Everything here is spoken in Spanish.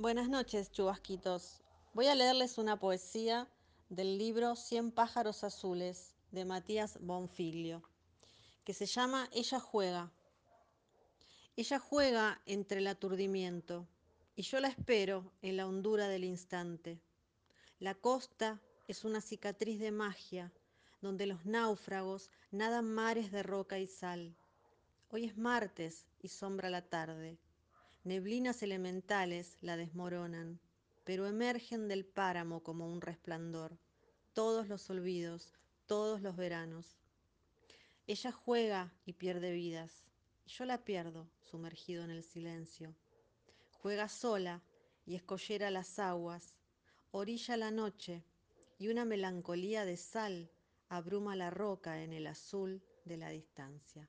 Buenas noches, chubasquitos. Voy a leerles una poesía del libro Cien pájaros azules de Matías Bonfiglio, que se llama Ella juega. Ella juega entre el aturdimiento y yo la espero en la hondura del instante. La costa es una cicatriz de magia donde los náufragos nadan mares de roca y sal. Hoy es martes y sombra la tarde. Neblinas elementales la desmoronan, pero emergen del páramo como un resplandor. Todos los olvidos, todos los veranos. Ella juega y pierde vidas, yo la pierdo sumergido en el silencio. Juega sola y escollera las aguas, orilla la noche, y una melancolía de sal abruma la roca en el azul de la distancia.